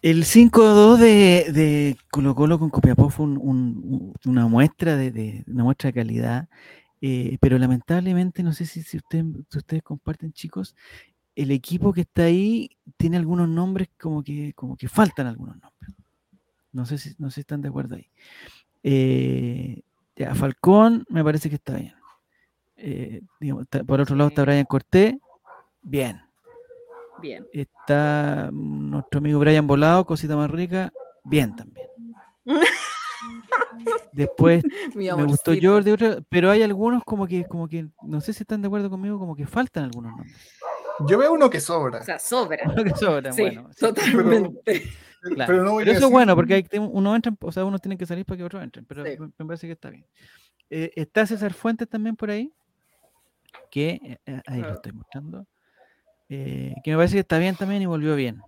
El 5-2 de, de Colo Colo con Copiapó fue un- un- una muestra de, de- una muestra de calidad, eh, pero lamentablemente, no sé si, si, ustedes, si ustedes comparten, chicos, el equipo que está ahí tiene algunos nombres como que, como que faltan algunos nombres. No sé si, no sé si están de acuerdo ahí. Eh, ya, Falcón me parece que está bien. Eh, digamos, está- por otro lado está. Brian Cortés, bien. Bien. Está nuestro amigo Brian Volado, cosita más rica, bien también. Después Mi me gustó. Jordi, otro- pero hay algunos como que, como que, no sé si están de acuerdo conmigo, como que faltan algunos nombres. Yo veo uno que sobra. O sea, sobra. Lo que sobran, Sí, bueno, totalmente. claro. Pero no voy Pero a eso es bueno, porque hay, que- uno entra, o sea, unos tienen que salir para que otros entren, pero Sí. me, me parece que está bien. Eh, está César Fuentes también por ahí, que eh, eh, ahí lo Claro. estoy mostrando, eh, que me parece que está bien también y volvió bien.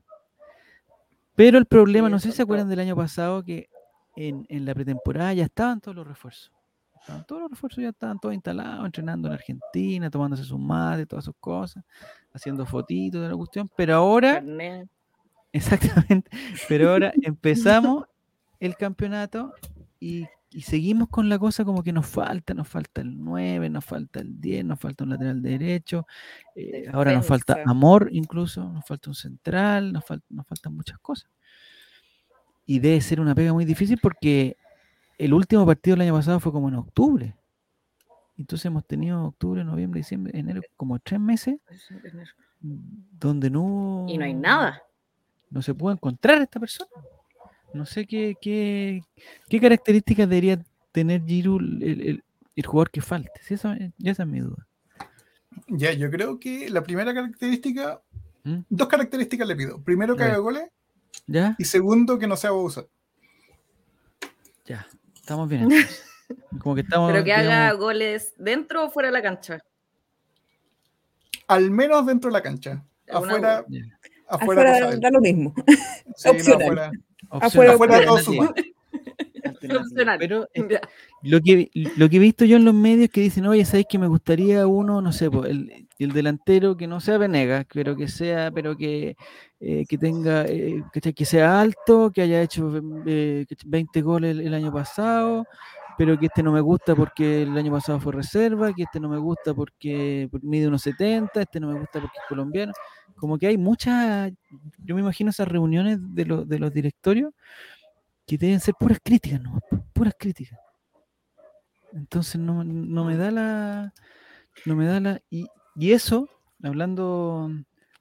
Pero el problema, no sé si se acuerdan del año pasado, que en, en la pretemporada ya estaban todos los refuerzos. Estaban todos los refuerzos ya estaban todos instalados, entrenando en Argentina, tomándose sus mates, todas sus cosas, haciendo fotitos de la cuestión. Pero ahora. Exactamente. Pero ahora empezamos el campeonato y, y seguimos con la cosa como que nos falta, nos falta el 9, nos falta el 10, nos falta un lateral derecho, eh, ahora nos falta amor incluso, nos falta un central, nos, fal- nos faltan muchas cosas. Y debe ser una pega muy difícil porque el último partido del año pasado fue como en octubre. Entonces hemos tenido octubre, noviembre, diciembre, enero, como tres meses donde no. Y no hay nada. no se pudo encontrar esta persona. No sé qué, qué, qué características debería tener Giroud, el, el- el jugador que falte. Sí, esa, es mi duda. Ya, yo creo que la primera característica, ¿Mm? dos características le pido. Primero que haga goles ¿Ya? y segundo que no sea Bousa. Ya. Estamos bien. entonces. Como que estamos. Pero que haga digamos, goles dentro o fuera de la cancha. Al menos dentro de la cancha. Afuera, afuera, Afuera da, lo mismo. sí, no, opcional. Afuera. afuera Afuera todo. Pero eh, lo que, lo que he visto yo en los medios que dicen, oye, ¿sabéis que me gustaría uno, no sé, po, el, el delantero que no sea Venegas, pero que sea, pero que, eh, que tenga, eh, ¿cachai? que sea alto, que haya hecho eh, ¿cachai? 20 goles el, el año pasado, pero que este no me gusta porque el año pasado fue reserva, que este no me gusta porque, porque mide unos 70, este no me gusta porque es colombiano. Como que hay muchas, yo me imagino esas reuniones de, los de los directorios que deben ser puras críticas, ¿no? puras críticas. Entonces no, no me da la. No me da la. Y, y eso, hablando,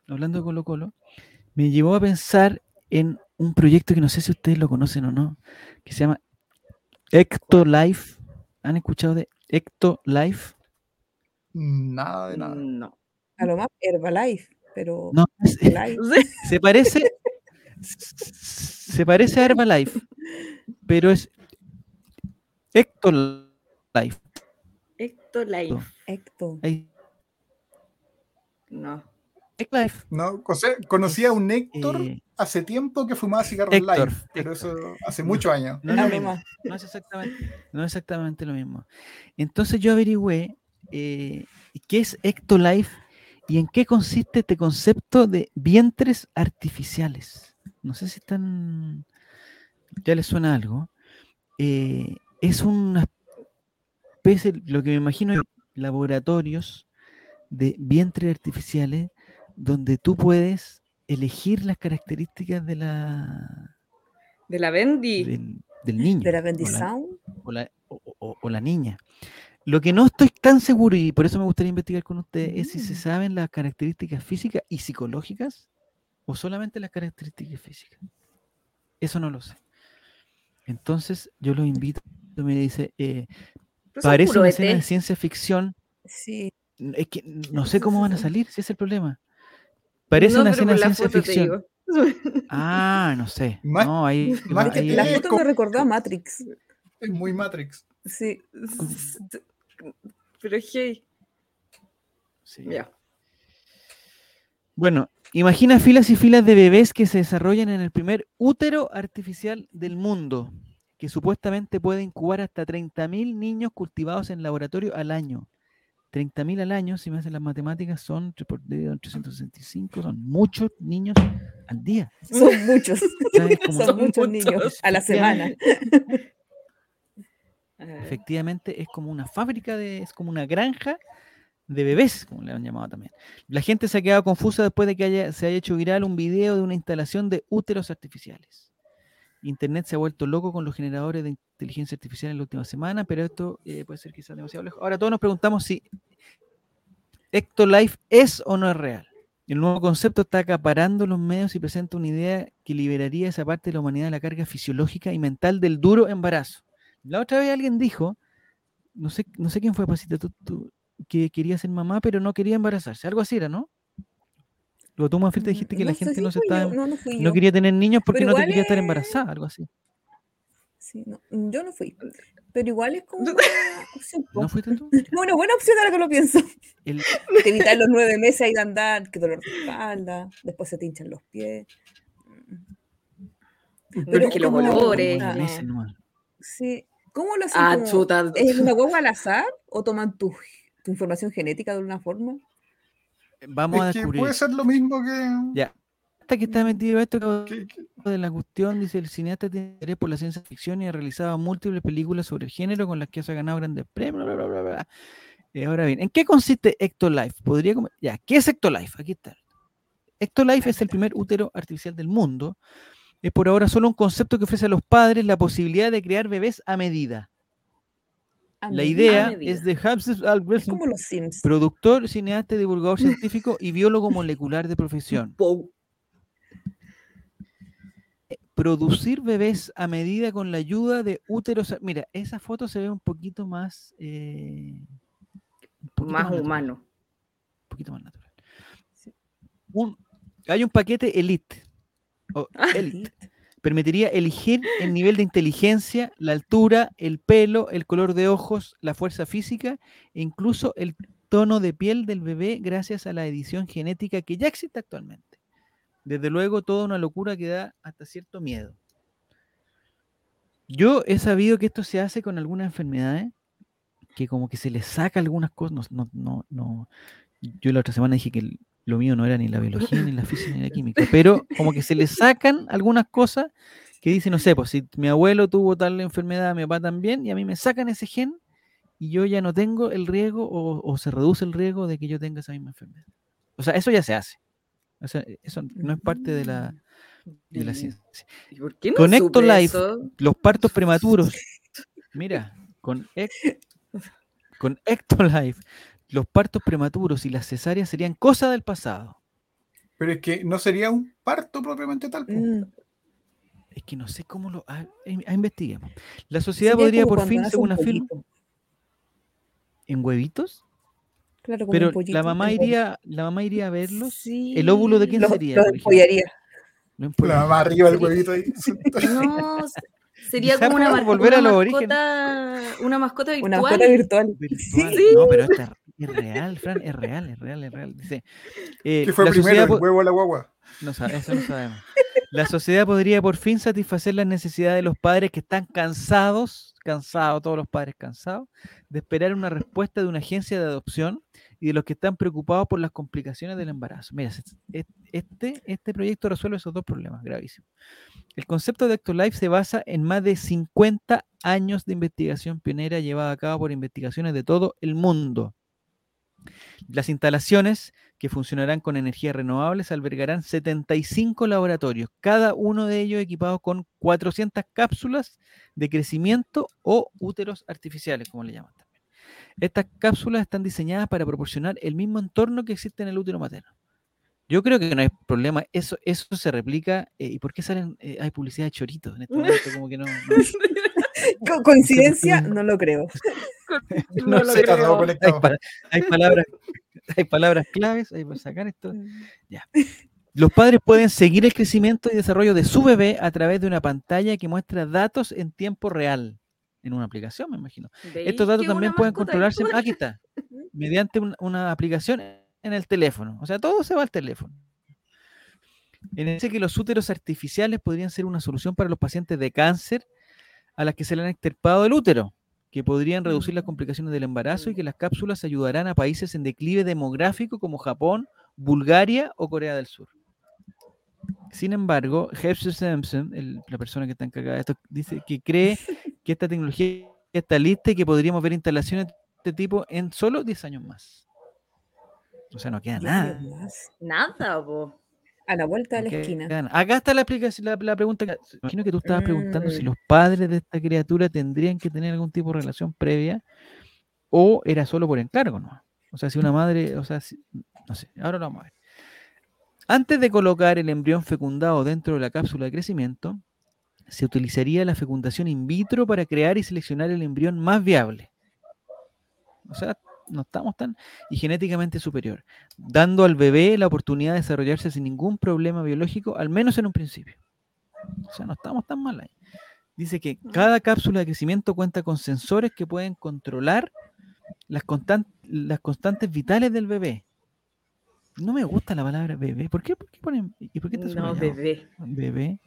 hablando de Colo Colo, me llevó a pensar en un proyecto que no sé si ustedes lo conocen o no, que se llama Ecto Life. ¿Han escuchado de Ecto Life? Nada de nada. No. A lo más Herbalife, pero No, es- Life, se parece. Se parece a Herbalife, pero es Ecto Life. Héctor Life. Ecto. No. Ecto Life. No, o sea, conocí a un Héctor Eh, hace tiempo que fumaba cigarros live, pero Héctor. eso hace muchos años. No es lo Ah, no mismo. más. No es exactamente, no es exactamente lo mismo. Entonces yo averigüé eh, qué es Ectolife y en qué consiste este concepto de vientres artificiales. No sé si están. ya les suena algo. Eh, es una especie, lo que me imagino es laboratorios de vientres artificiales donde tú puedes elegir las características de la, De la Bendy. del, del niño. De la o Bendy Sound. o la, o- o- o la niña. Lo que no estoy tan seguro, y por eso me gustaría investigar con ustedes, es si se Mm. saben las características físicas y psicológicas o solamente las características físicas. Eso no lo sé. Entonces yo los invito, me dice, eh, parece una escena de ciencia ficción, Sí. es que no sé cómo van a salir, si es el problema. Parece No, una escena de ciencia ficción. Ah, no sé. No, ahí, ahí- La foto me recordó a Matrix. Es muy Matrix. Sí. Pero hey, sí. ya. Bueno, imagina filas y filas de bebés que se desarrollan en el primer útero artificial del mundo, que supuestamente puede incubar hasta 30.000 niños cultivados en laboratorio al año. 30.000 al año, si me hacen las matemáticas, son 3 por dividido en 365, son muchos niños al día. Son muchos. Son muchos. niños a la semana. Eh, efectivamente es como una fábrica de, es como una granja de bebés, como le han llamado también. La gente se ha quedado confusa después de que se haya hecho viral un video de una instalación de úteros artificiales. Internet se ha vuelto loco con los generadores de inteligencia artificial en la última semana, pero esto eh, puede ser quizás demasiado lejos. Ahora todos nos preguntamos si Ectolife es o no es real. El nuevo concepto está acaparando los medios y presenta una idea que liberaría esa parte de la humanidad de la carga fisiológica y mental del duro embarazo. La otra vez alguien dijo, no sé, no sé quién fue, Pasita, tú, tú, que quería ser mamá, pero no quería embarazarse. Algo así era, ¿no? Luego tú, Mafita, dijiste que la gente si no se estaba, No, no fui no quería tener niños porque Pero no te quería estar es- embarazada, algo así. Sí, no, yo no fui. Pero igual es como una opción. po. ¿No fuiste tú? Una buena opción ahora que lo pienso. El- Te evitar los nueve meses ahí de andar, que dolor de espalda, después se te hinchan los pies. Pero es que los como- olores. Nueve no. meses nomás. Sí. ¿Cómo lo hacen? Ah, como- chuta. ¿Es una guagua al azar o toman tu, tu información genética de alguna forma? Vamos a Es que descubrir. puede ser lo mismo que. Ya. Hasta que está metido esto que- que- que- de la cuestión, dice el cineasta tiene interés por la ciencia ficción y ha realizado múltiples películas sobre el género con las que se ha ganado grandes premios. Bla, bla, bla, bla. Eh, ahora bien, ¿en qué consiste Ectolife? Podría com- ya, ¿qué es Ectolife? Aquí está. Ectolife es el primer útero artificial del mundo. Es por ahora solo un concepto que ofrece a los padres la posibilidad de crear bebés a medida. A La idea medida. es de los Sims. productor, cineasta, divulgador científico y biólogo molecular de profesión. Producir bebés a medida con la ayuda de úteros. Mira, esa foto se ve un poquito más. eh, un poquito Más humano. Un poquito más natural. Sí. Un- hay un paquete Elite. O Ah, Elite. Permitiría elegir el nivel de inteligencia, la altura, el pelo, el color de ojos, la fuerza física e incluso el tono de piel del bebé gracias a la edición genética que ya existe actualmente. Desde luego, toda una locura que da hasta cierto miedo. Yo he sabido que esto se hace con algunas enfermedades, que como que se les saca algunas cosas. No, no, no, no. Yo la otra semana dije que el- lo mío no era ni la biología, ni la física, ni la química, pero como que se le sacan algunas cosas que dicen, no sé, pues si mi abuelo tuvo tal enfermedad, mi papá también, y a mí me sacan ese gen y yo ya no tengo el riesgo o, o se reduce el riesgo de que yo tenga esa misma enfermedad. O sea, eso ya se hace. O sea, eso no es parte de la, de la Mm. ciencia. ¿Y por qué no Con supe Ectolife, eso? Los partos prematuros. Mira, con, Ec- con Ectolife, los partos prematuros y las cesáreas serían cosa del pasado. Pero es que no sería un parto propiamente tal. Mm. Es que no sé cómo lo. ah, investiguemos. La sociedad Sería podría por fin, según afirma, en huevitos. Claro, como Pero un pollito, la mamá iría, la mamá iría a verlos. Sí. ¿El óvulo de quién sería? ejemplo? empollaría. No importa. La mamá arriba del huevito ahí. No, sería como una, volver a una los orígenes. mascota, una mascota virtual. Una mascota virtual. Virtual. Sí. No, pero esta es real, Fran, es real, es real, es real. Dice, eh, ¿Qué fue la primero, el huevo o la guagua? No eso no sabemos. La sociedad podría por fin satisfacer las necesidades de los padres que están cansados, cansados, todos los padres cansados, de esperar una respuesta de una agencia de adopción y de los que están preocupados por las complicaciones del embarazo. Mira, es- este, este proyecto resuelve esos dos problemas gravísimos. El concepto de Ectolife se basa en más de 50 años de investigación pionera llevada a cabo por investigaciones de todo el mundo. Las instalaciones que funcionarán con energías renovables albergarán 75 laboratorios, cada uno de ellos equipados con 400 cápsulas de crecimiento o úteros artificiales, como le llaman también. Estas cápsulas están diseñadas para proporcionar el mismo entorno que existe en el útero materno. Yo creo que no hay problema, eso, eso se replica. eh, ¿Y por qué salen, eh, hay publicidad de choritos en este momento? Como que no, no- Co- ¿Coincidencia? No lo creo. no sé, Está todo hay, conectado. pa- hay palabras, hay palabras claves, hay para sacar esto. Los padres pueden seguir el crecimiento y desarrollo de su bebé a través de una pantalla que muestra datos en tiempo real. En una aplicación, me imagino. ¿Veis Estos datos también pueden controlarse. Aquí está. Mediante un- una aplicación en el teléfono. O sea, todo se va al teléfono. En ese que los úteros artificiales podrían ser una solución para los pacientes de cáncer a las que se le han extirpado el útero, que podrían reducir las complicaciones del embarazo y que las cápsulas ayudarán a países en declive demográfico como Japón, Bulgaria o Corea del Sur. Sin embargo, Hepster Simpson, el- la persona que está encargada de esto, dice que cree que esta tecnología está lista y que podríamos ver instalaciones de este tipo en solo 10 años más. O sea, no queda nada. Nada, po. A la vuelta de la esquina. Acá está la, explicación, la, la pregunta. que- Imagino que tú estabas preguntando si Mm. los padres de esta criatura tendrían que tener algún tipo de relación previa o era solo por encargo, ¿no? O sea, si una madre, o sea, si- no sé, ahora lo vamos a ver. Antes de colocar el embrión fecundado dentro de la cápsula de crecimiento, se utilizaría la fecundación in vitro para crear y seleccionar el embrión más viable. O sea, no estamos tan y genéticamente superior, dando al bebé la oportunidad de desarrollarse sin ningún problema biológico, al menos en un principio. O sea, no estamos tan mal ahí. Dice que cada cápsula de crecimiento cuenta con sensores que pueden controlar las, constan- las constantes vitales del bebé. No me gusta la palabra bebé. ¿Por qué? ¿Por qué ponen? ¿Y por qué está No, bebé. Bebé.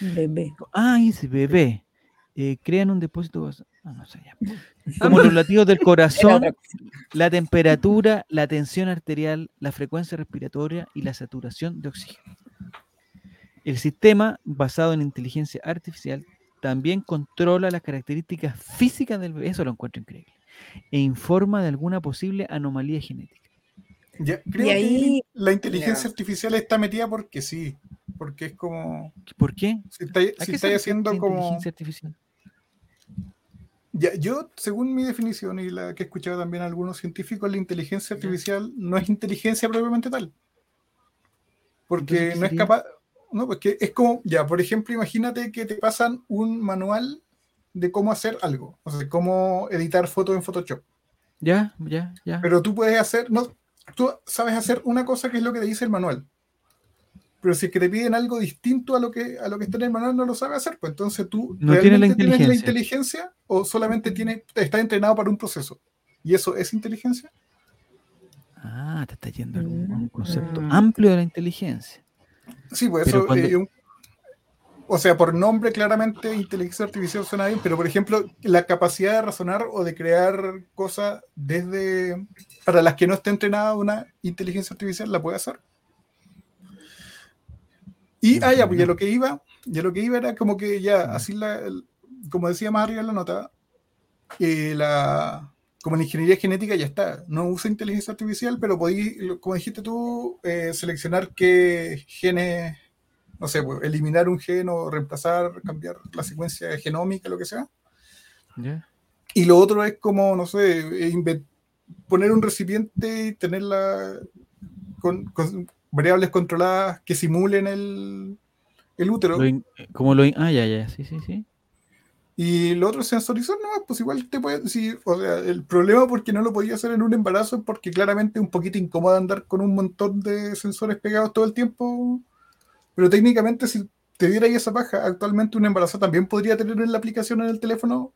Bebé. Ah, dice bebé. Eh, crean un depósito. Ah, no sé ya. Como los latidos del corazón, la temperatura, la tensión arterial, la frecuencia respiratoria y la saturación de oxígeno. El sistema, basado en inteligencia artificial, también controla las características físicas del bebé, eso lo encuentro increíble, e informa de alguna posible anomalía genética. Ya, creo que ahí- la inteligencia Ya. artificial está metida porque sí. Porque es como. ¿Por qué? Si está- ¿A si qué se estáis haciendo como. inteligencia artificial? Ya, yo, según mi definición y la que he escuchado también a algunos científicos, la inteligencia artificial no es inteligencia propiamente tal. Porque Entonces, ¿qué no es capaz. No, porque es como, ya, por ejemplo, imagínate que te pasan un manual de cómo hacer algo, o sea, cómo editar fotos en Photoshop. Ya, ya, ya. Pero tú puedes hacer, no, tú sabes hacer una cosa que es lo que te dice el manual. Pero si es que te piden algo distinto a lo que, a lo que está en el manual, no lo sabes hacer, pues entonces tú No tiene la ¿realmente tienes la inteligencia. o solamente tiene, está entrenado para un proceso. ¿Y eso es inteligencia? Ah, te está yendo a un, a un concepto Mm. amplio de la inteligencia. Sí, pues Pero eso, cuando- eh, un- o sea, por nombre claramente inteligencia artificial suena bien, pero por ejemplo, la capacidad de razonar o de crear cosas desde, para las que no esté entrenada una inteligencia artificial, la puede hacer. Y, ah, ya, pues ya lo que iba, ya lo que iba era como que ya, así la, como decía más arriba en la nota, eh, la, como en ingeniería genética ya está, no usa inteligencia artificial, pero podí, lo- como dijiste tú, eh, seleccionar qué genes, no sé, pues, eliminar un gen o reemplazar, cambiar la secuencia genómica, lo que sea. ¿Ya? Y lo otro es como, no sé, eh, poner un recipiente y tenerla con, con variables controladas que simulen el, el útero. Lo in- como lo in- ah, ya, ya, sí, sí, sí. Y lo otro es sensorizar, no, pues igual te puede sí, o sea, el problema porque no lo podía hacer en un embarazo es porque claramente es un poquito incómodo andar con un montón de sensores pegados todo el tiempo. Pero técnicamente si te diera ahí esa paja, actualmente un embarazo también podría tener en la aplicación en el teléfono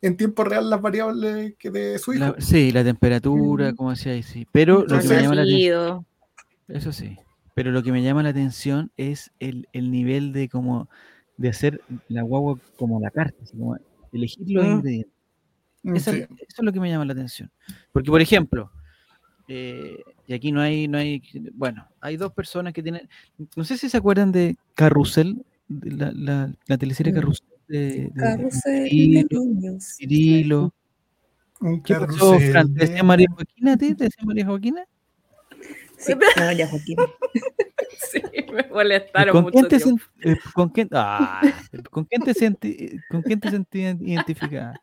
en tiempo real las variables que de su hijo. La- sí, la temperatura, Mm. como decía ahí, sí. Pero lo que me Entonces- llama la atención, Latido. Eso sí. Pero lo que me llama la atención es el, el nivel de como de hacer la guagua como la carta, así como elegir los Mm. ingredientes. Esa- Sí. Eso es lo que me llama la atención. Porque, por ejemplo, eh, y aquí no hay, no hay, bueno, hay dos personas que tienen, no sé si se acuerdan de Carrusel, de la, la, la teleserie Mm. Carrusel de, de Carrusel de Cirilo, niños. Cirilo. Un ¿Qué pasó, carrusel Fran? ¿Te de- decía María Joaquina a ti? ¿Te decía María Joaquina? Sí, no, ya, Joaquín. Sí, me molestaron ¿Con mucho quién, te tiempo. sen- con, quién, ah, ¿Con quién te senti- con quién te sentías identificada?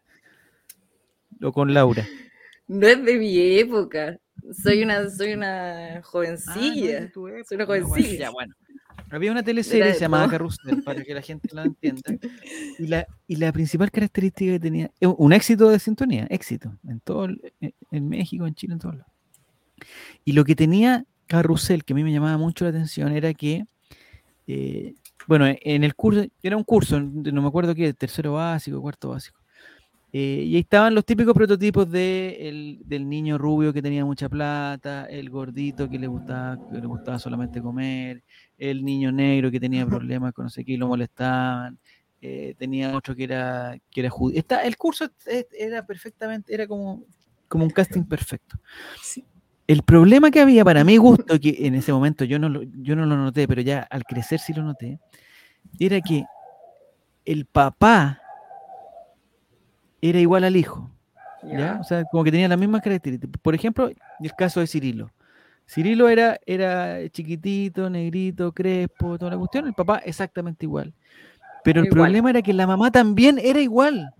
O con Laura. No es de mi época. Soy una, soy una Ah, no jovencilla. época. soy una jovencilla. ya, bueno. Había una teleserie todo. Carrusel, para que la gente la entienda. Y la, y la principal característica que tenía, es un éxito de sintonía, éxito, en todo, en, en México, en Chile, en todos lados. Y lo que tenía Carrusel, que a mí me llamaba mucho la atención, era que, eh, bueno, en el curso, era un curso, no me acuerdo qué, tercero básico, cuarto básico. Eh, y ahí estaban los típicos prototipos de el- del niño rubio que tenía mucha plata, el gordito que le gustaba, que le gustaba solamente comer, el niño negro que tenía problemas con no sé qué y lo molestaban, eh, tenía otro que era, que era judío. Está, el curso era perfectamente, era como, como un casting perfecto. Sí. El problema que había para mi gusto, que en ese momento yo no, lo, yo no lo noté, pero ya al crecer sí lo noté, era que el papá era igual al hijo. ¿ya? O sea, como que tenía las mismas características. Por ejemplo, el caso de Cirilo. Cirilo era, era chiquitito, negrito, crespo, toda la cuestión. El papá exactamente igual. Pero el Igual. problema era que la mamá también era igual.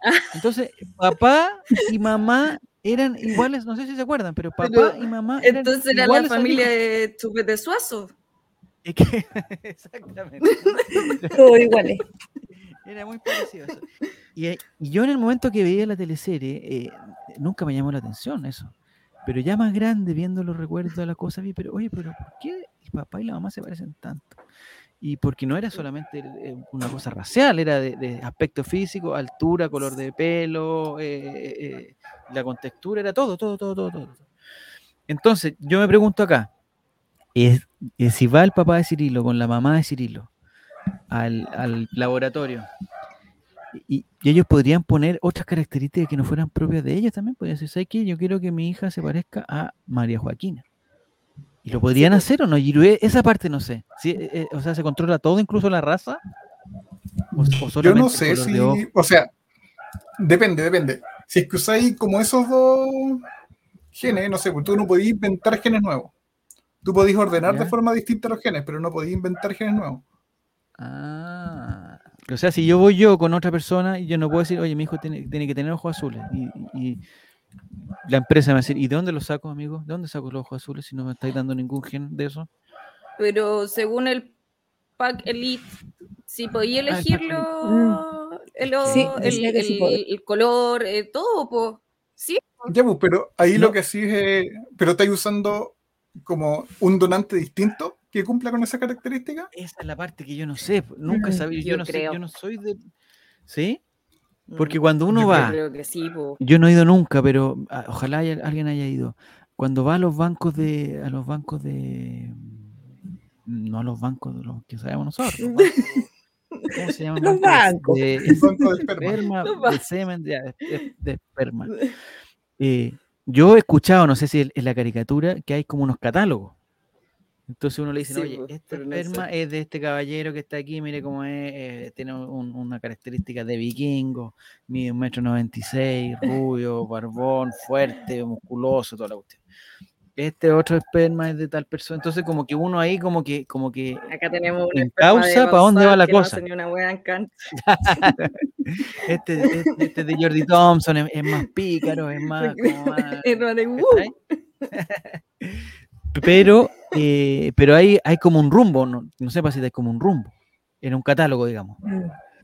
Entonces, papá y mamá eran iguales, no sé si se acuerdan, pero papá Pero, y mamá eran Entonces era la familia de Chupete Suazo. Es que- exactamente. Todos iguales. Era muy parecido eso. Y, eh, y yo en el momento que veía la teleserie, eh, nunca me llamó la atención eso. Pero ya más grande, viendo los recuerdos de la cosa, vi, pero oye, pero ¿por qué el papá y la mamá se parecen tanto? Y porque no era solamente eh, una cosa racial, era de, aspecto físico, altura, color de pelo, eh, eh, la contextura, era todo, todo, todo, todo, todo. Entonces, yo me pregunto acá, es, si va el papá de Cirilo con la mamá de Cirilo al, al laboratorio y, ellos podrían poner otras características que no fueran propias de ellos también. Podrían decir, ¿sabes? Yo quiero que mi hija se parezca a María Joaquina. ¿Y lo podrían hacer o no? Y lo- esa parte no sé. Sí, eh, eh, o sea, ¿se controla todo, incluso la raza? ¿O, o Yo no sé si. O sea, depende, depende. Si es que usáis como esos dos genes, no sé, pues tú no podías inventar genes nuevos. Tú podías ordenar Ya. de forma distinta los genes, pero no podías inventar genes nuevos. Ah. O sea, si yo voy yo con otra persona y yo no puedo decir, oye, mi hijo tiene, tiene que tener ojos azules. Y la empresa me va a decir, ¿y de dónde los saco, amigo? ¿De dónde saco los ojos azules si no me estáis dando ningún gen de eso? Pero según el pack Elite, si podía Ah, elegirlo, el, Sí, el- color, eh, todo, pues. Sí, Ya, pues, pero ahí No. lo que sí es. eh, pero estáis usando como un donante distinto que cumpla con esa característica. Esa es la parte que yo no sé. Nunca he Mm, sabido. Yo, yo no sé, yo no soy de. ¿Sí? Porque Mm, cuando uno Yo va, creo que sí, yo no he ido nunca, pero ah, ojalá haya- alguien haya ido. Cuando va a los bancos de, a los bancos de, no a los bancos de los que sabemos nosotros. ¿Cómo se llaman? Los bancos. De, El banco de esperma. esperma, Los de semen, de, de- de esperma. Eh, yo he escuchado, no sé si en la caricatura, que hay como unos catálogos. Entonces uno le dice, Sí, oye, pues, este no sé. esperma es de este caballero que está aquí, mire cómo es, eh, tiene un- una característica de vikingo, mide un metro noventa y seis, rubio, barbón, fuerte, musculoso, toda la cuestión. Este otro esperma es de tal persona. Entonces como que uno ahí como que, como que Acá tenemos un En causa, ¿pa' dónde va la que cosa? una este, este, este de Jordi Thompson es, es más pícaro, es más... como más- Pero eh, pero hay, hay como un rumbo, no, no sé si hay como un rumbo, en un catálogo, digamos.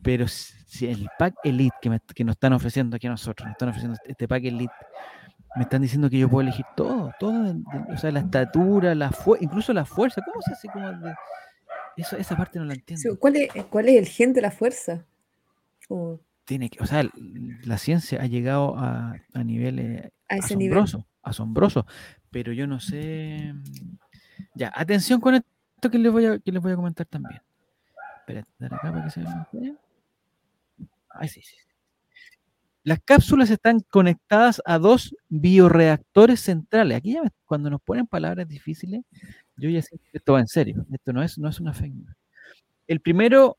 Pero si el pack Elite que, me- que nos están ofreciendo aquí a nosotros, nos están ofreciendo este pack Elite, me están diciendo que yo puedo elegir todo, todo, o sea, la estatura, la fuerza, incluso la fuerza, ¿cómo se hace? Como de- eso, esa parte no la entiendo. ¿Cuál es, cuál es el gen de la fuerza? Tiene que, o sea, la ciencia ha llegado a, a niveles a ese nivel. asombrosos, asombrosos, pero yo no sé. Ya, atención con esto que les voy a, que les voy a comentar también. Espérate, dar acá para que se vea. Ay, sí, sí. Las cápsulas están conectadas a dos bioreactores centrales. Aquí ya cuando nos ponen palabras difíciles, yo ya sé que esto va en serio. Esto no es, no es una news. El primero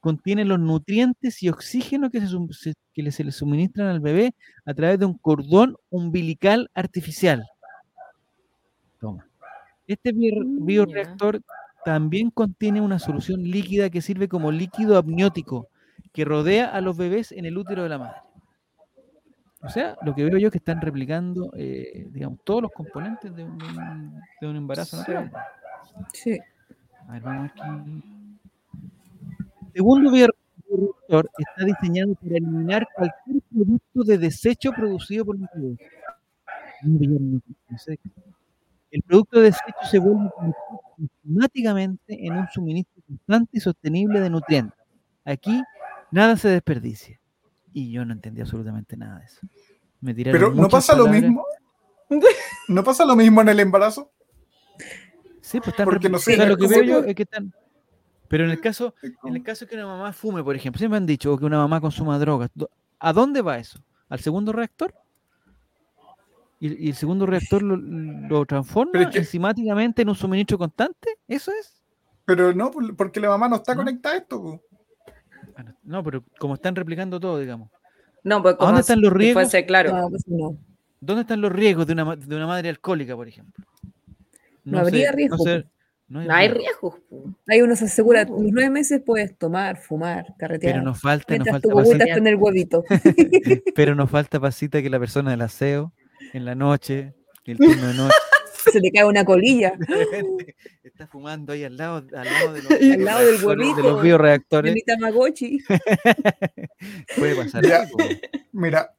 contiene los nutrientes y oxígeno que se, que se le suministran al bebé a través de un cordón umbilical artificial. Toma. Este bioreactor también contiene una solución líquida que sirve como líquido amniótico que rodea a los bebés en el útero de la madre. O sea, lo que veo yo es que están replicando, eh, digamos, todos los componentes de un, de un- un embarazo natural. Sí. A ver, vamos a ver qué- Segundo bio- bioreactor está diseñado para eliminar cualquier producto de desecho producido por los bebés. El producto de desecho se vuelve automáticamente en un suministro constante y sostenible de nutrientes. Aquí nada se desperdicia. Y yo no entendí absolutamente nada de eso. Me Pero no pasa lo mismo. No pasa lo mismo en el embarazo. Sí, pues están Porque no o sé, sea, lo que ¿cómo veo yo es que están. Pero en el caso, en el caso que una mamá fume, por ejemplo, siempre han dicho, o que una mamá consuma drogas, ¿a dónde va eso? ¿Al segundo reactor? Y, y el segundo reactor lo, lo transforma Pero es que- enzimáticamente en un suministro constante. ¿Eso es? Pero no, por- porque la mamá no está ¿No? conectada a esto. po. Ah, no- pero como están replicando todo, digamos. No, pues ¿A como dónde están los riesgos? fuese claro. No, pues no. ¿Dónde están los riesgos de una, de una madre alcohólica, por ejemplo? No habría sé, riesgo, No, sé, pues. no hay No hay riesgo. riesgos. Ahí uno se asegura, No. los nueve meses puedes tomar, fumar, carretear. Pero nos falta, nos falta pasita, está en el huevito. pero nos falta pasita que la persona del aseo en la noche, el turno de noche, se te cae una colilla. de repente está fumando ahí al lado, al lado de los, Al lado del reactores, de huevito. los De bioreactores. mi Tamagotchi. Puede pasar algo. Mira,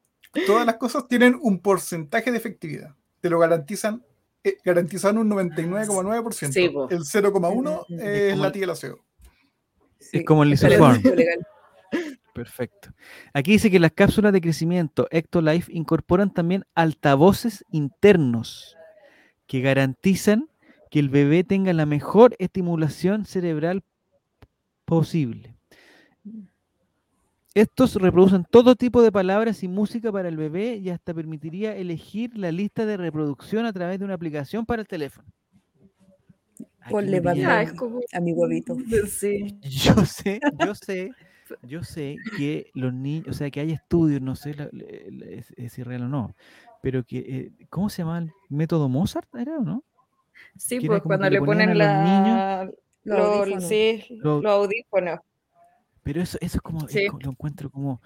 todas las cosas tienen un porcentaje de efectividad. Te lo garantizan, eh, garantizan un 99,9%. Sí, po. el 0,1 Mm, mm, es como la el- tía del aseo. Sí, como el lisoform. Perfecto. Aquí dice que las cápsulas de crecimiento Ectolife incorporan también altavoces internos que garantizan que el bebé tenga la mejor estimulación cerebral posible. Estos reproducen todo tipo de palabras y música para el bebé y hasta permitiría elegir la lista de reproducción a través de una aplicación para el teléfono. Ponle. A mi huevito. Sí. Yo sé, yo sé, yo sé que los niños, o sea, que hay estudios, no sé la- le- es, es si es real o no, pero que, eh, ¿cómo se llama el método Mozart? ¿Era o no? Sí, Que pues cuando le ponían ponen a los niños la. Los lo- audífonos. sí, Lo- los audífonos. Pero eso, eso es como, Sí. lo encuentro como,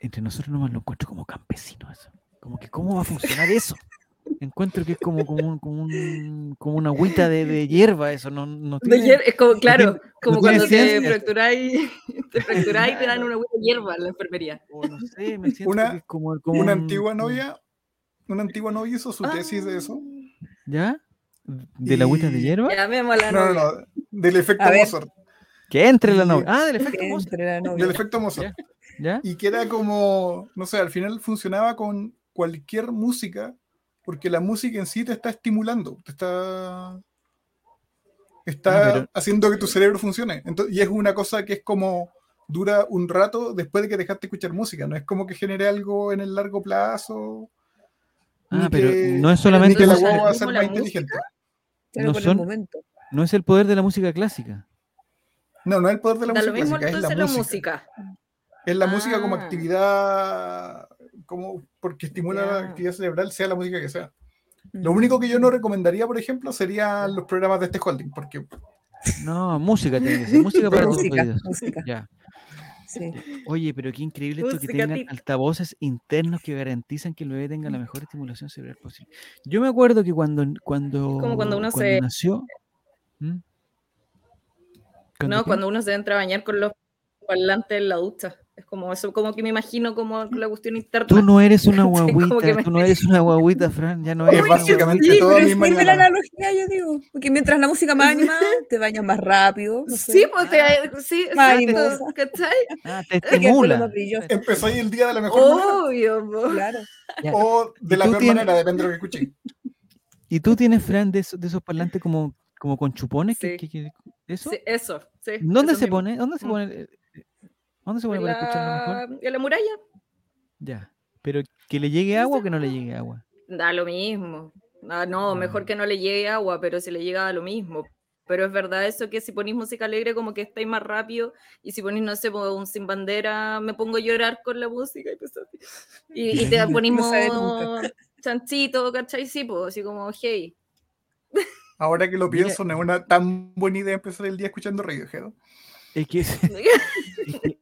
entre nosotros nomás lo encuentro como campesino eso. Como que, ¿cómo va a funcionar eso? Encuentro que es como, como, un, como, un- como una agüita de, de hierba eso, no, no De tiene- hier- es como, claro, tiene- como no cuando te fracturáis, te fracturáis y te dan una buena hierba en la enfermería. o no sé, me siento Una- que es como, como Una un- antigua novia, una antigua novia hizo su tesis de eso. ¿Ya? ¿De la agüita de hierba? La No, no, no, del efecto A ver. Mozart. Que entre la novia. Ah, del efecto Mozart. entre la novia. Del efecto Mozart. ¿Ya? Y que era como, no sé, al final funcionaba con cualquier música, porque la música en sí te está estimulando, te está, está Ah, pero- haciendo que tu cerebro funcione. Entonces, y es una cosa que es como dura un rato después de que dejaste de escuchar música, no es como que genere algo en el largo plazo. Ah, pero que- no es solamente que la música. guagua va a ¿Mismo ser más música? inteligente. No por son- el momento. No es el poder de la música clásica. No, no es el poder de la Da música lo mismo clásica, es la la música. música. Es la música como Ah. actividad, como porque estimula la Ya. actividad cerebral, sea la música que sea. Lo Mm. único que yo no recomendaría, por ejemplo, serían los programas de este holding, porque No, música tiene que ser. Música para tus Música, oídos. música. Ya. Sí. Oye, pero qué increíble esto que tengan altavoces internos que garantizan que el bebé tenga la mejor estimulación cerebral posible. Yo me acuerdo que cuando, cuando, como cuando uno se- nació. ¿Mm? ¿Cuándo No, qué? cuando uno se entra a bañar con los parlantes en la ducha. Es como eso, como que me imagino como la cuestión interna. Tú no eres una guaguita, me- tú no eres una guaguita, Fran, ya no eres básicamente sí, toda Pero mi la analogía, yo digo. Porque mientras la música más animada, te bañas más rápido. No sé. Sí, pues te, sí, Más exacto. Ah, te estimula. Empezó ahí el día de la mejor manera Obvio, po. Claro. Ya. o de ¿Y la peor tienes- manera, depende de lo que escuché. ¿Y tú tienes, Fran, de esos, de esos parlantes como, como con chupones? Sí. que- que- ¿Eso? Sí, eso, sí. ¿Dónde eso se mismo. pone? ¿Dónde se Mm. pone? ¿Dónde se pone para escucharlo mejor? la, en la muralla. Ya. Pero que le llegue agua o que no le llegue agua. Da lo mismo. Ah, no, mejor que no le llegue agua, pero si le llega da lo mismo. Pero es verdad eso que si ponís música alegre como que estáis más rápido y si ponís, no sé, un sin bandera, me pongo a llorar con la música y, pues así. y, y te ponís No chanchito, ¿cachai? Sí, pues así como, hey. Ahora que lo Mira- pienso, no es una tan buena idea empezar el día escuchando Radiohead. Es que, es que-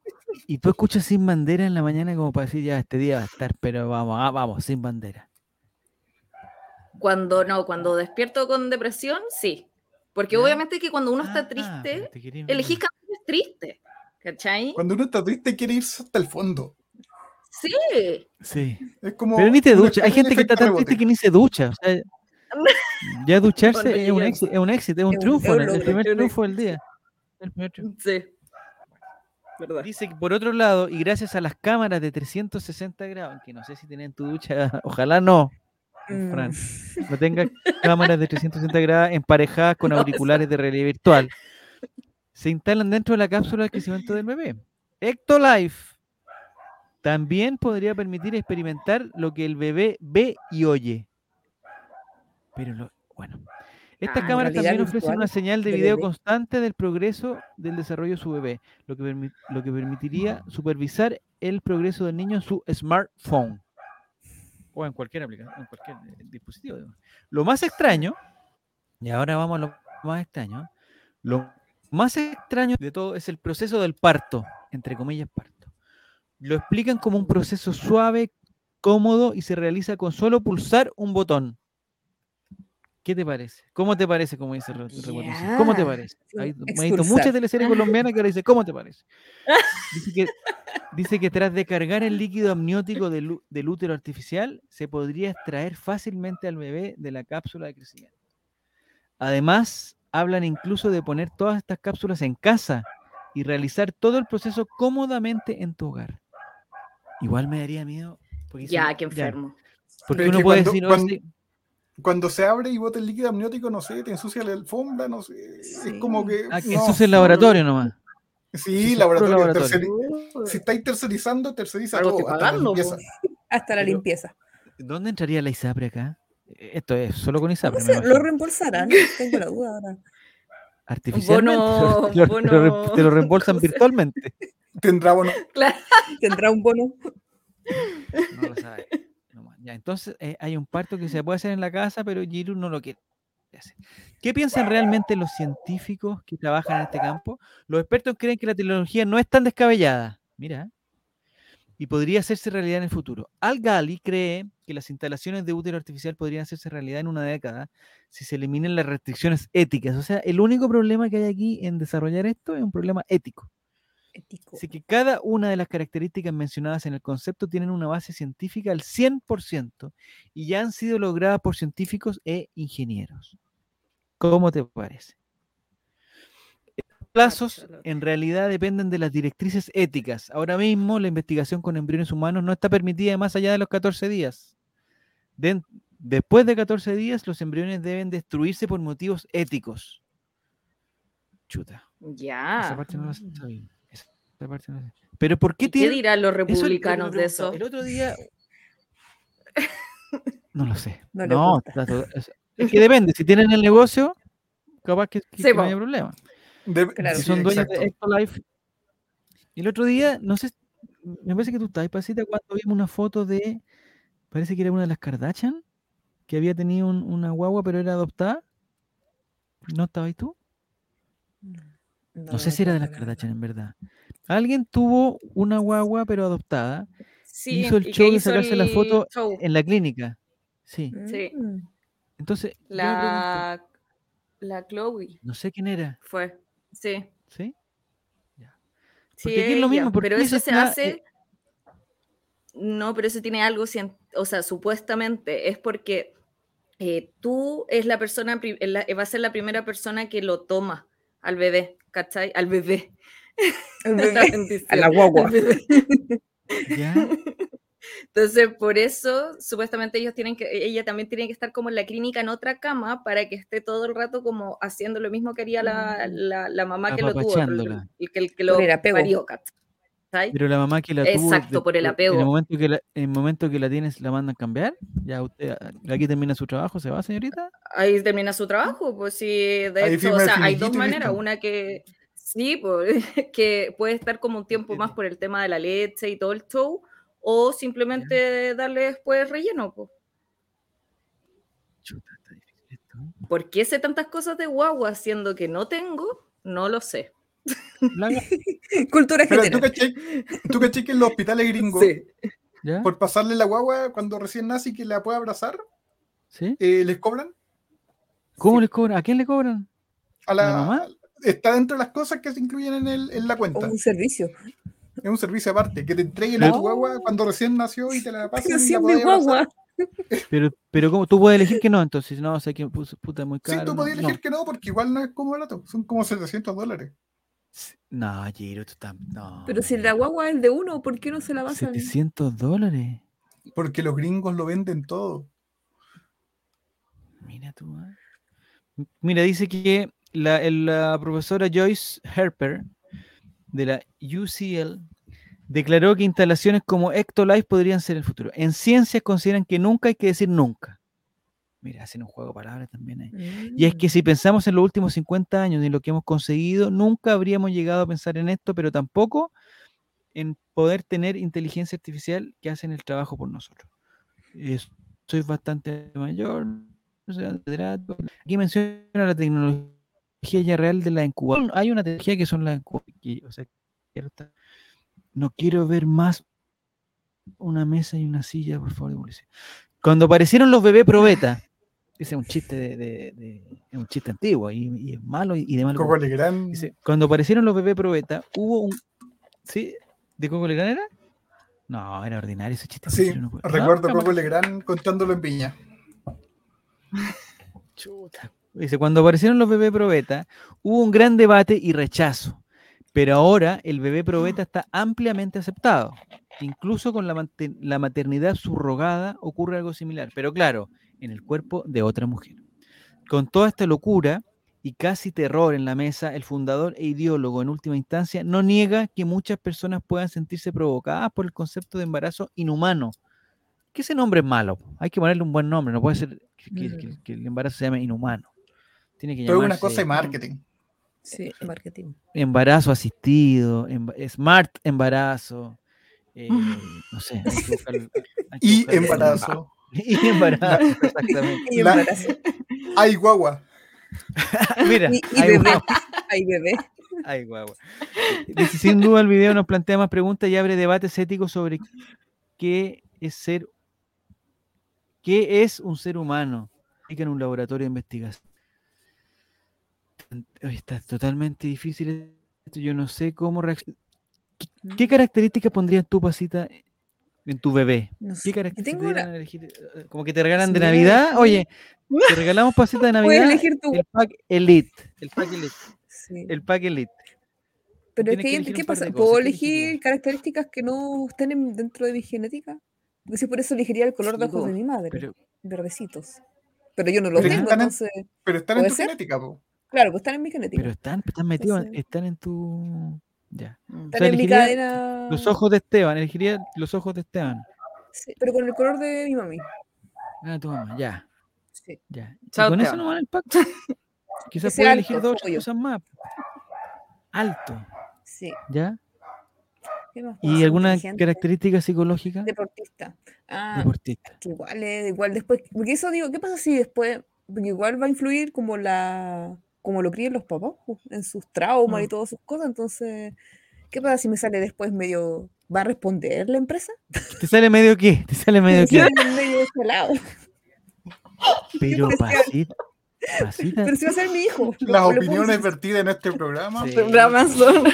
y tú escuchas sin bandera en la mañana como para decir, ya, este día va a estar, pero vamos, ah, vamos, sin bandera. Cuando no, cuando despierto con depresión, sí. Porque Ya. obviamente que cuando uno está Ah, triste, quería- elegís canciones tristes. ¿Cachai? Cuando uno está triste, quiere irse hasta el fondo. Sí. Sí. Es como. Pero ni te una duchas. Hay gente que está tan triste que ni se ducha. o sea, ya ducharse es un, éxito, es un éxito, es un Es un- triunfo, es el primer triunfo del día. El primer triunfo. Sí. ¿Verdad? Dice que por otro lado, y gracias a las cámaras de 360 grados, que no sé si tienen tu ducha, ojalá no, Mm. Fran, no tengas cámaras de 360 grados emparejadas con No, eso- auriculares de realidad virtual, se instalan dentro de la cápsula de crecimiento del bebé. Ectolife también podría permitir experimentar lo que el bebé ve y oye. Pero lo, bueno. Estas Ah, cámaras también ofrecen una señal de de video constante del progreso del desarrollo de su bebé, lo que, permi- lo que permitiría supervisar el progreso del niño en su smartphone o en cualquier aplicación, en cualquier eh, dispositivo. digamos. Lo más extraño, y ahora vamos a lo más extraño, lo más extraño de todo es el proceso del parto, entre comillas parto. Lo explican como un proceso suave, cómodo y se realiza con solo pulsar un botón. ¿Qué te parece? ¿Cómo te parece? Como dice Revolución. ¿Cómo te Ya. parece? Hay, me he visto muchas teleseries colombianas que ahora dice, ¿cómo te parece? Dice que, dice que tras de cargar el líquido amniótico del, útero artificial, se podría extraer fácilmente al bebé de la cápsula de crecimiento. Además, hablan incluso de poner todas estas cápsulas en casa y realizar todo el proceso cómodamente en tu hogar. Igual me daría miedo. Porque Ya, qué enfermo. Porque Pero es uno puede cuando- decir, "Oh, cuando- sí, Cuando se abre y bota el líquido amniótico, no sé, te ensucia la alfombra, no sé. Es como que. ah, que no. eso es el laboratorio nomás. Sí, laboratorio. laboratorio. terceri- Si estáis tercerizando, terceriza todo. hasta la limpieza. Hasta la limpieza. ¿Dónde entraría la ISAPRE acá? Esto es solo con ISAPRE. No. ¿Lo reembolsarán? Tengo la duda ahora. Artificialmente. Bono- te, lo, te lo re- bono- te lo reembolsan ¿cómo se- virtualmente. Tendrá bueno. Claro. ¿Tendrá un bono? No lo sabe. Ya, entonces eh, hay un parto que se puede hacer en la casa, pero Giru no lo quiere. ¿Qué piensan realmente los científicos que trabajan en este campo? Los expertos creen que la tecnología no es tan descabellada. Mira. Y podría hacerse realidad en el futuro. Al Gali cree que las instalaciones de útero artificial podrían hacerse realidad en una década si se eliminen las restricciones éticas. O sea, el único problema que hay aquí en desarrollar esto es un problema ético. Ético. Así que cada una de las características mencionadas en el concepto tienen una base científica al 100% y ya han sido logradas por científicos e ingenieros. ¿Cómo te parece? Los plazos en realidad dependen de las directrices éticas. Ahora mismo la investigación con embriones humanos no está permitida más allá de los 14 días. Después de 14 días los embriones deben destruirse por motivos éticos. Chuta. Esa Ya. parte Pero ¿por qué ¿Y ¿Qué tiene dirán los eso republicanos de eso? El otro día. No lo sé. No No, es, es que depende. Si tienen el negocio, capaz que, que- Sí, que no po. haya problema. De- Claro. Si sí, son dueños exacto. de Ectolife. Y el otro día, no sé, me parece que tú estabas, Pasita, cuando vimos una foto de. Parece que era una de las Kardashian, que había tenido un- una guagua, pero era adoptada. ¿No estabas tú? No, sé si era de las Kardashian, en verdad. Alguien tuvo una guagua, pero adoptada, Sí, hizo el y show de hizo sacarse la foto show. en la clínica. Sí. Sí. Mm. Entonces, La, la Chloe no sé quién era, fue. Sí. ¿sí? Sí, Porque aquí es lo mismo, porque pero eso se hace. eh, No, pero eso tiene algo, o sea, supuestamente es porque eh, tú es la persona, va a ser la primera persona que lo toma al bebé, ¿cachai? Al bebé. El bebé, a la guagua. Entonces, por eso, supuestamente ellos tienen que, ella también tiene que estar como en la clínica en otra cama para que esté todo el rato como haciendo lo mismo que haría la, Mm. la, la mamá que lo tuvo, el, el que, el que lo Por el apego. parió. Pero la mamá que la tuvo. Exacto, por el después- En apego. el momento que la, en el momento que la tienes, la mandan cambiar. Ya usted, ah, aquí termina su trabajo, ¿se va, señorita? Ahí termina su trabajo, pues sí, de hecho, o sea, hay dos maneras, una que sí, pues, que puede estar como un tiempo más por el tema de la leche y todo el show, o simplemente darle después relleno, pues. ¿Por qué sé tantas cosas de guagua siendo que no tengo? No lo sé. Cultura Pero tú general. caché, tú caché que en los hospitales gringos, por pasarle la guagua cuando recién nace y que la pueda abrazar, ¿Sí? eh, les cobran ¿Cómo les cobran? ¿A quién le cobran? a la, ¿A la mamá? Está dentro de las cosas que se incluyen en, el, en la O cuenta. un servicio. Es un servicio aparte, que te entreguen a tu No. guagua cuando recién nació y te la pasen. Pero y si la es mi guagua. Pero, pero ¿cómo? Tú puedes elegir que no, entonces. No, sé que puso- puta muy caro. Sí, tú no, podías no. elegir que no, porque igual no es como barato. Son como 700 dólares. No, Giro, tú estás. No. Pero si la guagua es de uno, ¿por qué no se la vas a 700 dólares. Porque los gringos lo venden todo. Mira tú. M- Mira, dice que la, profesora Joyce Herper de la UCL declaró que instalaciones como Ectolife podrían ser el futuro. En ciencias consideran que nunca hay que decir nunca. Mira, hacen un juego de palabras también ahí. Y es Mm. que si pensamos en los últimos 50 años y en lo que hemos conseguido, nunca habríamos llegado a pensar en esto, pero tampoco en poder tener inteligencia artificial que hacen el trabajo por nosotros. Soy bastante mayor. o sea, catedrático. Aquí menciona la tecnología ya real de la incubadora. Hay una tecnología que son las incubadoras. O sea, no quiero ver más una mesa y una silla, por favor. de. Cuando aparecieron los bebés probeta, ese es un chiste de, de- de- es un chiste antiguo y, y es malo y, y de mal Coco gusto. Legrand. Dice, cuando aparecieron los bebés probeta, hubo un. ¿Sí? ¿De Coco Legrand era? No, era ordinario ese chiste. Sí, no recuerdo No, Coco. Legrand contándolo en Viña. Chuta. Dice, cuando aparecieron los bebés probeta, hubo un gran debate y rechazo. Pero ahora el bebé probeta está ampliamente aceptado. Incluso con la, maternidad subrogada ocurre algo similar. Pero claro, en el cuerpo de otra mujer. Con toda esta locura y casi terror en la mesa, el fundador e ideólogo en última instancia no niega que muchas personas puedan sentirse provocadas por el concepto de embarazo inhumano. Que ese nombre es malo. Hay que ponerle un buen nombre. No puede ser que- que el embarazo se llame inhumano. Tiene que Todo es una cosa de marketing. Sí, marketing. embarazo asistido, smart embarazo. eh, no sé. hay que buscar- hay que Y embarazo. Y embarazo, exactamente. Y La- embarazo. Ay, guagua. Mira, Y, y ahí bebé. guau, Ay, bebé. ahí guagua. Dice, sin duda el video nos plantea más preguntas y abre debates éticos sobre qué es ser, qué es un ser humano en un laboratorio de investigación. Está totalmente difícil esto, yo no sé cómo reaccionar. ¿Qué, qué características pondrías tú, Pasita, en tu bebé? No ¿Qué sé. Yo características una- elegir? Eh, Como que te regalan de Navidad. Oye, te regalamos pasita de Puedes Navidad. elegir tú. El pack Elite. El pack Elite. Sí. El pack Elite. Pero es que, que ¿qué pasa? ¿Puedo ¿qué elegir características que no estén en- dentro de mi genética? Porque si por eso elegiría el color de ojos de mi madre, Pero, verdecitos. Pero yo no los Pero tengo, están en- entonces, Pero están en ¿Puede tu ser? genética, po. Claro, pues están en mi genética. pero están, están metidos, Entonces- están en tu. Ya. Mm. están sea, en mi cadena. Los ojos de Esteban, elegiría los ojos de Esteban. Sí, pero con el color de mi mami. Ah, tu mamá, ya, Sí. ya. Chao, con eso no van el pack. Quizás alto, elegir dos cosas más. Alto, Sí. ¿ya? ¿Qué más puedo ¿Y alguna característica psicológica? Deportista. Ah, Deportista. que igual, es- igual después. Porque eso digo, ¿qué pasa si después? Porque igual va a influir como la. Como lo crían los papás, en sus traumas y Mm. todas sus cosas. Entonces, ¿qué pasa si me sale después medio. ¿Va a responder la empresa? ¿Te sale medio qué? ¿Te sale medio Me qué? sale medio salado. Pero pasita, pasita. Pero si va a ser mi hijo. Las opiniones vertidas en este programa. Sí. Son-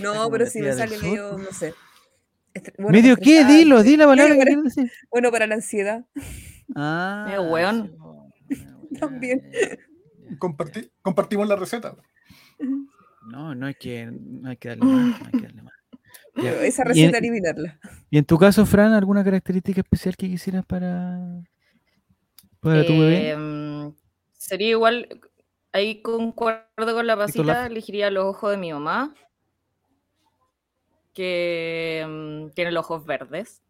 No, pero si me sale sur. medio, no sé. bueno, ¿Medio qué? Dilo, di la palabra que decir. Bueno, para la ansiedad. Ah, Medio weón. También. Ya. Comparti- compartimos la receta. No, no hay que, no hay que darle más. no hay que darle más. Esa en- receta eliminarla. Y en tu caso, Fran, ¿alguna característica especial que quisieras para, para tu bebé? Em, sería igual, ahí concuerdo con la pasita, elegiría los ojos de mi mamá, que em, tiene los ojos verdes.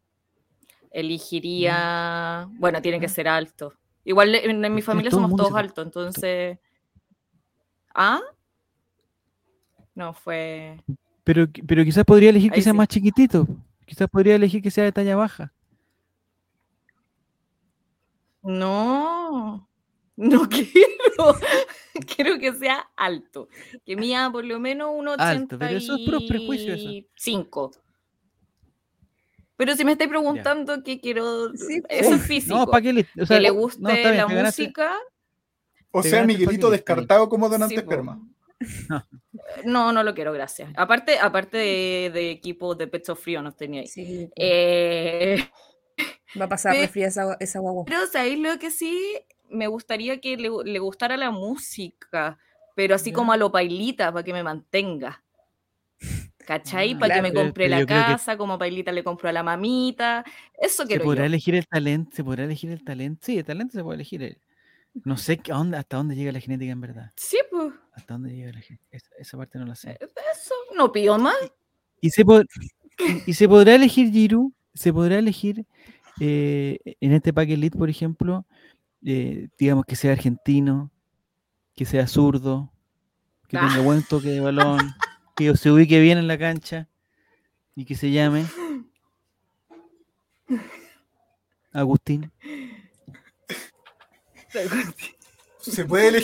Elegiría, bueno, tiene que ser alto. Igual en, en mi familia todo somos todos altos, entonces... ¿Ah? No, fue... Pero, pero quizás podría elegir que sea sí. más chiquitito. Quizás podría elegir que sea de talla baja. No, no quiero. quiero que sea alto. Que mida por lo menos un Alto, pero eso es puro prejuicio, eso. 85. Pero si me estáis preguntando qué quiero, Sí, eso Sí. es físico. No, ¿para qué le, o sea, que le guste bien, la ganaste- música. O sea, Miguelito descartado como donante Sí, esperma. No, no lo quiero, gracias. Aparte, aparte de, de equipo de pecho frío, no tenía ahí. Sí, Eh, va a pasar pe- resfriada esa, esa guagua. Pero, ¿sabéis lo que sí? Me gustaría que le, le gustara la música, pero así como a lo pailita, para que me mantenga. ¿Cachai? Ah, para claro. que me compre la que- casa, como pailita le compro a la mamita. Eso ¿Se quiero podrá yo. elegir el talento? ¿Se podrá elegir el talento? Sí, el talento se puede elegir. eh. No sé qué onda, hasta dónde llega la genética en verdad. Sí, pues, Hasta dónde llega la genética. Esa, esa parte no la sé. eso, no pido más. ¿Y se, pod- y, se podrá elegir Giru? ¿Se podrá elegir eh, en este pack Elite, por ejemplo, eh, digamos que sea argentino, que sea zurdo, que tenga buen toque de balón, que se ubique bien en la cancha y que se llame Agustín. Se puede elegir